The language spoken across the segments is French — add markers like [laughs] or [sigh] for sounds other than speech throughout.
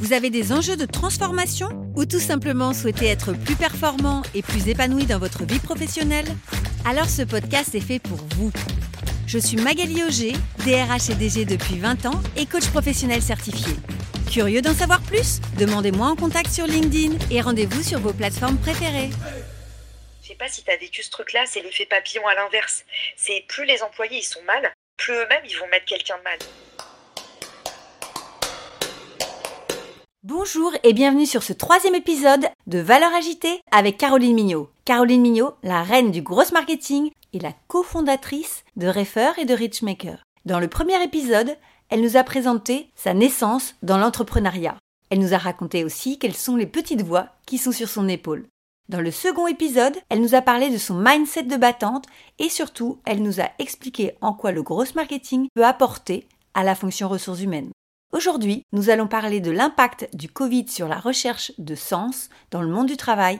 vous avez des enjeux de transformation ou tout simplement souhaitez être plus performant et plus épanoui dans votre vie professionnelle? Alors ce podcast est fait pour vous. Je suis Magali Auger, DRH et DG depuis 20 ans et coach professionnel certifié. Curieux d'en savoir plus? Demandez-moi en contact sur LinkedIn et rendez-vous sur vos plateformes préférées. Je sais pas si tu as vécu ce truc-là, c'est l'effet papillon à l'inverse. C'est plus les employés ils sont mal, plus eux-mêmes ils vont mettre quelqu'un de mal. Bonjour et bienvenue sur ce troisième épisode de Valeurs agitée avec Caroline Mignot. Caroline Mignot, la reine du gros marketing et la cofondatrice de Refer et de Richmaker. Dans le premier épisode, elle nous a présenté sa naissance dans l'entrepreneuriat. Elle nous a raconté aussi quelles sont les petites voix qui sont sur son épaule. Dans le second épisode, elle nous a parlé de son mindset de battante et surtout, elle nous a expliqué en quoi le gros marketing peut apporter à la fonction ressources humaines. Aujourd'hui, nous allons parler de l'impact du Covid sur la recherche de sens dans le monde du travail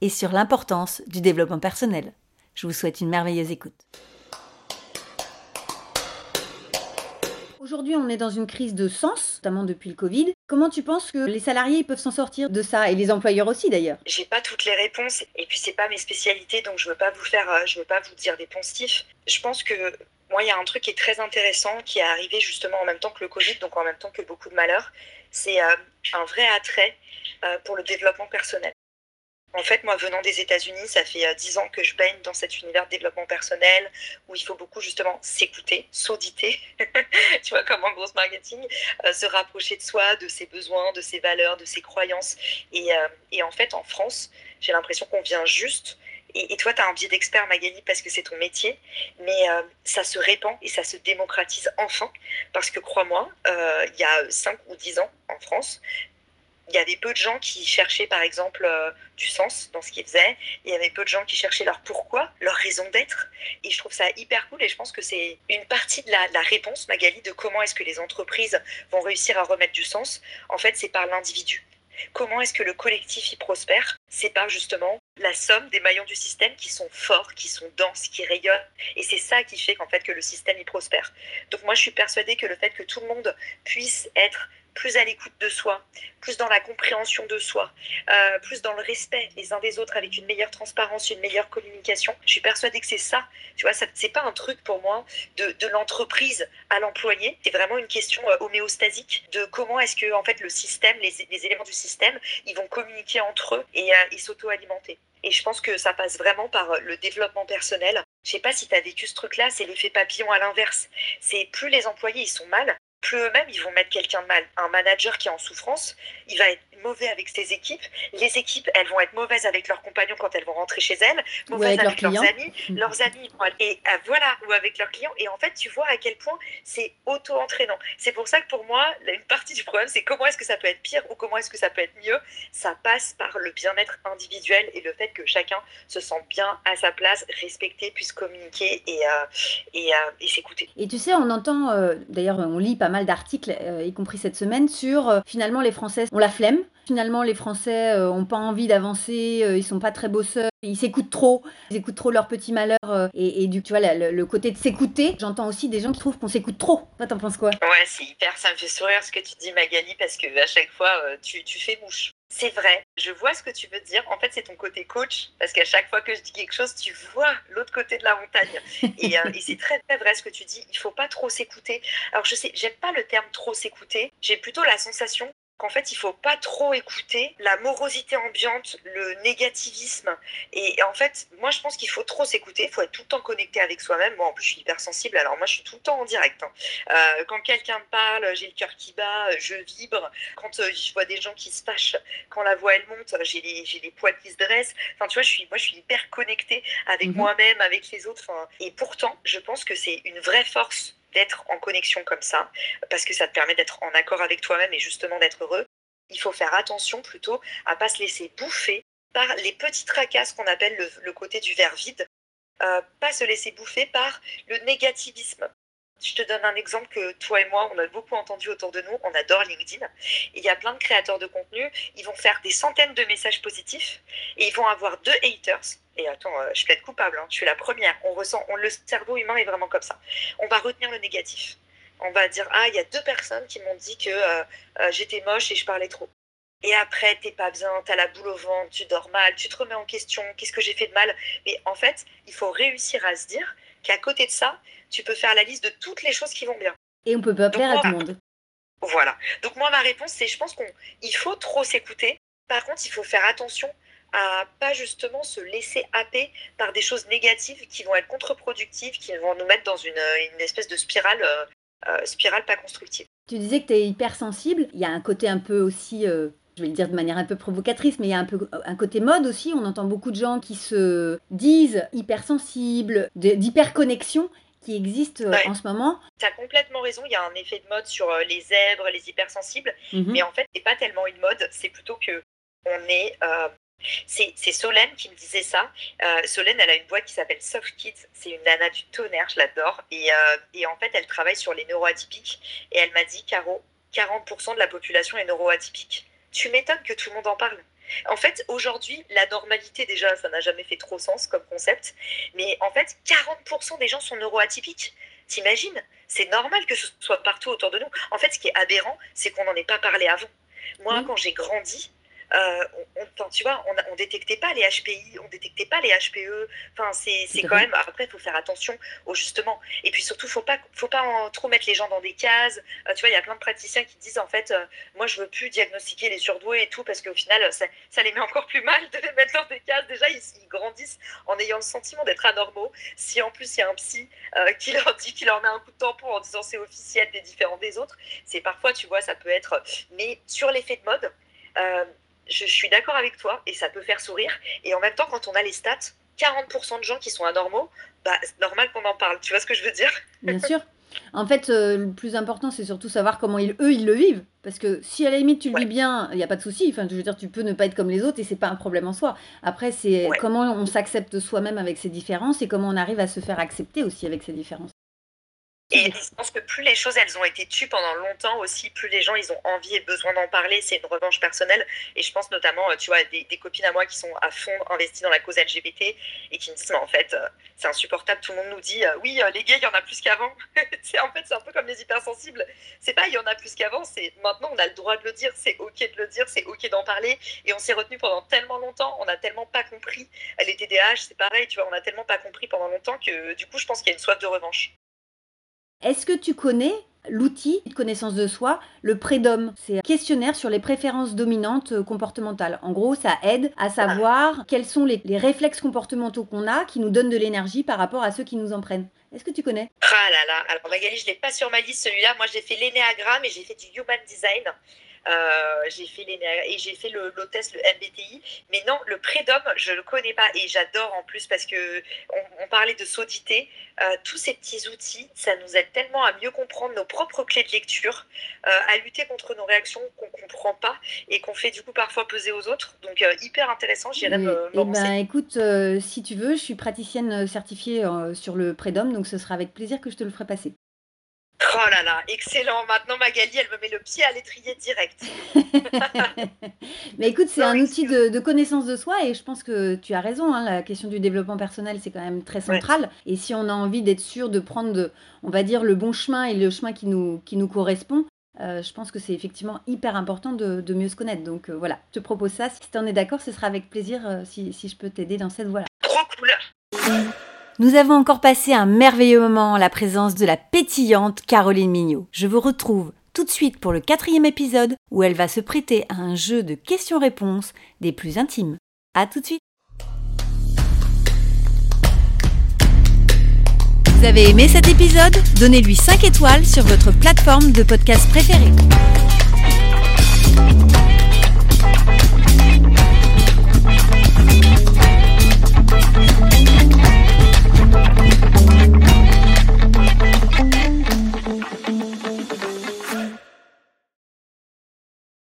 et sur l'importance du développement personnel. Je vous souhaite une merveilleuse écoute. Aujourd'hui, on est dans une crise de sens, notamment depuis le Covid. Comment tu penses que les salariés peuvent s'en sortir de ça et les employeurs aussi d'ailleurs? J'ai pas toutes les réponses et puis c'est pas mes spécialités donc je veux pas vous faire euh, je veux pas vous dire des poncifs. Je pense que moi, il y a un truc qui est très intéressant qui est arrivé justement en même temps que le Covid, donc en même temps que beaucoup de malheurs. C'est euh, un vrai attrait euh, pour le développement personnel. En fait, moi, venant des États-Unis, ça fait euh, dix ans que je baigne dans cet univers de développement personnel où il faut beaucoup justement s'écouter, s'auditer, [laughs] tu vois, comme en gros marketing, se rapprocher de soi, de ses besoins, de ses valeurs, de ses croyances. Et, et en fait, en France, j'ai l'impression qu'on vient juste et, toi, tu as un biais d'expert, Magali, parce que c'est ton métier, mais euh, ça se répand et ça se démocratise enfin, parce que crois-moi, euh, il y a 5 ou 10 ans en France, il y avait peu de gens qui cherchaient, par exemple, euh, du sens dans ce qu'ils faisaient. Il y avait peu de gens qui cherchaient leur pourquoi, leur raison d'être. Et je trouve ça hyper cool et je pense que c'est une partie de la, de la, réponse, Magali, de comment est-ce que les entreprises vont réussir à remettre du sens. En fait, c'est par l'individu. Comment est-ce que le collectif y prospère C'est par justement la somme des maillons du système qui sont forts, qui sont denses, qui rayonnent. Et c'est ça qui fait qu'en fait que le système y prospère. Donc moi, je suis persuadée que le fait que tout le monde puisse être plus à l'écoute de soi, plus dans la compréhension de soi, euh, plus dans le respect les uns des autres, avec une meilleure transparence, une meilleure communication. Je suis persuadée que c'est ça. Tu vois, ça, c'est pas un truc pour moi de, de l'entreprise à l'employé. C'est vraiment une question euh, homéostasique de comment est-ce que en fait le système, les, éléments du système, ils vont communiquer entre eux et, euh, et s'auto-alimenter. Et je pense que ça passe vraiment par le développement personnel. Je sais pas si tu as vécu ce truc-là, c'est l'effet papillon à l'inverse. C'est plus les employés ils sont mal, plus eux-mêmes, ils vont mettre quelqu'un de mal. Un manager qui est en souffrance, il va être mauvais avec ses équipes. Les équipes, elles vont être mauvaises avec leurs compagnons quand elles vont rentrer chez elles, mauvaises avec, leurs, amis, leurs amis, et ah, voilà, ou avec leurs clients. Et en fait, tu vois à quel point c'est auto-entraînant. C'est pour ça que pour moi, une partie du problème, c'est comment est-ce que ça peut être pire ou comment est-ce que ça peut être mieux. Ça passe par le bien-être individuel et le fait que chacun se sente bien à sa place, respecté, puisse communiquer et, euh, et, euh, et s'écouter. Et tu sais, on entend, euh, d'ailleurs, on lit pas mal d'articles, euh, y compris cette semaine, sur euh, finalement les Français ont la flemme. Finalement, les Français n'ont pas envie d'avancer, ils sont pas très bosseurs, ils s'écoutent trop, ils écoutent trop leurs petits malheurs. et, du tu vois, le, côté de s'écouter, j'entends aussi des gens qui trouvent qu'on s'écoute trop. Toi, t'en penses quoi? Ouais, c'est hyper, ça me fait sourire ce que tu dis, Magali, parce que à chaque fois, tu, fais mouche. C'est vrai, je vois ce que tu veux dire. En fait, c'est ton côté coach, parce qu'à chaque fois que je dis quelque chose, tu vois l'autre côté de la montagne. Et, euh, c'est très, très vrai ce que tu dis. Il faut pas trop s'écouter. Alors, je sais, j'aime pas le terme trop s'écouter. J'ai plutôt la sensation qu'en fait, il faut pas trop écouter la morosité ambiante, le négativisme. Et, en fait, moi, je pense qu'il faut trop s'écouter. Il faut être tout le temps connecté avec soi-même. Moi, en plus, je suis hypersensible. Alors, moi, je suis tout le temps en direct. Hein. Euh, quand quelqu'un me parle, j'ai le cœur qui bat, je vibre. Quand euh, je vois des gens qui se fâchent, quand la voix, elle monte, j'ai les, j'ai les poils qui se dressent. Enfin, tu vois, je suis, moi, je suis hyper connectée avec mhm. moi-même, avec les autres. Enfin, et pourtant, je pense que c'est une vraie force d'être en connexion comme ça, parce que ça te permet d'être en accord avec toi-même et justement d'être heureux. Il faut faire attention plutôt à pas se laisser bouffer par les petites tracasses qu'on appelle le, côté du verre vide, euh, pas se laisser bouffer par le négativisme. Je te donne un exemple que toi et moi, on a beaucoup entendu autour de nous. On adore LinkedIn. Il y a plein de créateurs de contenu. Ils vont faire des centaines de messages positifs et ils vont avoir deux haters. Et attends, euh, je être coupable. Hein. Je suis la première. On ressent, on, le cerveau humain est vraiment comme ça. On va retenir le négatif. On va dire ah, il y a deux personnes qui m'ont dit que euh, euh, j'étais moche et je parlais trop. Et après, t'es pas bien, t'as la boule au ventre, tu dors mal, tu te remets en question, qu'est-ce que j'ai fait de mal? Mais en fait, il faut réussir à se dire qu'à côté de ça, tu peux faire la liste de toutes les choses qui vont bien. Et on peut pas plaire à tout le monde. Voilà. Donc moi, ma réponse, c'est je pense qu'il faut trop s'écouter. Par contre, il faut faire attention à pas justement se laisser happer par des choses négatives qui vont être contre-productives, qui vont nous mettre dans une, espèce de spirale, euh, euh, spirale pas constructive. Tu disais que tu es hypersensible. Il y a un côté un peu aussi euh, je vais le dire de manière un peu provocatrice, mais il y a un peu un côté mode aussi. On entend beaucoup de gens qui se disent hypersensibles, d'hyperconnexion qui existent euh, en ce moment. Tu as complètement raison, il y a un effet de mode sur euh, les zèbres, les hypersensibles, mhm. mais en fait, c'est pas tellement une mode, c'est plutôt que on est. Euh, c'est Solène qui me disait ça. Solène, elle a une boîte qui s'appelle Soft Kids. C'est une nana du tonnerre, je l'adore. Et, et, en fait, elle travaille sur les neuroatypiques. Et elle m'a dit, Caro, 40% de la population est neuroatypique tu m'étonnes que tout le monde en parle. En fait, aujourd'hui, la normalité, déjà, ça n'a jamais fait trop sens comme concept, mais en fait, 40% des gens sont neuroatypiques. T'imagines? C'est normal que ce soit partout autour de nous. En fait, ce qui est aberrant, c'est qu'on n'en ait pas parlé avant. Moi, quand j'ai grandi, euh, on, tu vois, on, on détectait pas les HPI, on détectait pas les HPE. Enfin, c'est quand même. Après, il faut faire attention au justement. Et puis surtout, faut pas, faut pas en, trop mettre les gens dans des cases. Euh, tu vois, il y a plein de praticiens qui disent en fait, euh, moi, je veux plus diagnostiquer les surdoués et tout parce qu'au final, ça, ça, les met encore plus mal de les mettre dans des cases. Déjà, ils, grandissent en ayant le sentiment d'être anormaux. Si en plus il y a un psy qui leur dit, qui leur met un coup de tampon en disant c'est officiel, des différents des autres, c'est parfois, tu vois, ça peut être. Mais sur l'effet de mode je suis d'accord avec toi et ça peut faire sourire. Et en même temps, quand on a les stats, 40% de gens qui sont anormaux, bah, c'est normal qu'on en parle. Tu vois ce que je veux dire? Bien sûr. En fait, euh, le plus important, c'est surtout savoir comment ils, eux, ils le vivent. Parce que si à la limite tu le vis bien, il n'y a pas de souci. Enfin, je veux dire, tu peux ne pas être comme les autres et c'est pas un problème en soi. Après, c'est comment on s'accepte soi-même avec ses différences et comment on arrive à se faire accepter aussi avec ses différences. Et je pense que plus les choses elles ont été tues pendant longtemps aussi, plus les gens ils ont envie et besoin d'en parler. C'est une revanche personnelle. Et je pense notamment, euh, tu vois, des, copines à moi qui sont à fond investies dans la cause LGBT et qui me disent, mais en fait, euh, c'est insupportable. Tout le monde nous dit, euh, oui, les gays, il y en a plus qu'avant. [laughs] en fait, c'est un peu comme les hypersensibles. C'est pas, il y en a plus qu'avant. C'est maintenant, on a le droit de le dire. C'est OK de le dire. C'est OK d'en parler. Et on s'est retenu pendant tellement longtemps. On n'a tellement pas compris. Les TDAH, c'est pareil, tu vois, on a tellement pas compris pendant longtemps que du coup, je pense qu'il y a une soif de revanche. Est-ce que tu connais l'outil de connaissance de soi, le prédom C'est un questionnaire sur les préférences dominantes euh, comportementales. En gros, ça aide à savoir quels sont les, réflexes comportementaux qu'on a qui nous donnent de l'énergie par rapport à ceux qui nous en prennent. Est-ce que tu connais? Ah là là, alors Magali, je ne l'ai pas sur ma liste celui-là. Moi, j'ai fait l'énéagramme et j'ai fait du human design. Euh, j'ai fait et j'ai fait le, le, test, le MBTI. Mais non, le prédom, je le connais pas et j'adore en plus parce que on, parlait de saudité. Euh, tous ces petits outils, ça nous aide tellement à mieux comprendre nos propres clés de lecture, euh, à lutter contre nos réactions qu'on comprend pas et qu'on fait du coup parfois peser aux autres. Donc hyper intéressant. J'irai me, eh ben, écoute, si tu veux, je suis praticienne certifiée sur le prédom, donc ce sera avec plaisir que je te le ferai passer. Oh là là, excellent. Maintenant, Magali, elle me met le pied à l'étrier direct. [laughs] Mais écoute, c'est un outil de, connaissance de soi et je pense que tu as raison. Hein, la question du développement personnel, c'est quand même très central. Et si on a envie d'être sûr de prendre, on va dire, le bon chemin et le chemin qui nous, qui nous correspond, euh, je pense que c'est effectivement hyper important de, mieux se connaître. Donc euh, voilà, je te propose ça. Si tu en es d'accord, ce sera avec plaisir euh, si, si, je peux t'aider dans cette voie-là. Trop cool. Nous avons encore passé un merveilleux moment en la présence de la pétillante Caroline Mignot. Je vous retrouve tout de suite pour le quatrième épisode où elle va se prêter à un jeu de questions-réponses des plus intimes. A tout de suite Vous avez aimé cet épisode? Donnez-lui 5 étoiles sur votre plateforme de podcast préférée.